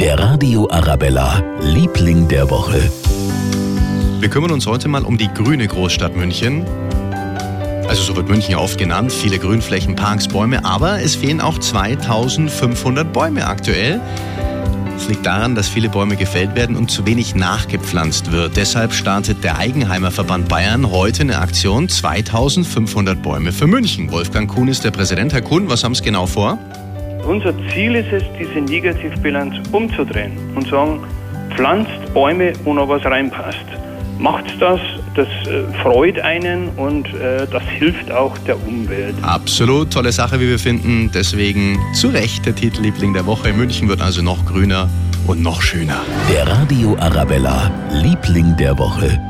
Der Radio Arabella, Liebling der Woche. Wir kümmern uns heute mal um die grüne Großstadt München. Also so wird München ja oft genannt, viele Grünflächen, Parks, Bäume, aber es fehlen auch 2500 Bäume aktuell. Es liegt daran, dass viele Bäume gefällt werden und zu wenig nachgepflanzt wird. Deshalb startet der Eigenheimer Verband Bayern heute eine Aktion 2500 Bäume für München. Wolfgang Kuhn ist der Präsident. Herr Kuhn, was haben Sie genau vor? Unser Ziel ist es, diese Negativbilanz umzudrehen und sagen, pflanzt Bäume, wo noch was reinpasst. Macht das, das äh, freut einen und äh, das hilft auch der Umwelt. Absolut tolle Sache, wie wir finden. Deswegen zu Recht der Titelliebling der Woche. München wird also noch grüner und noch schöner. Der Radio Arabella, Liebling der Woche.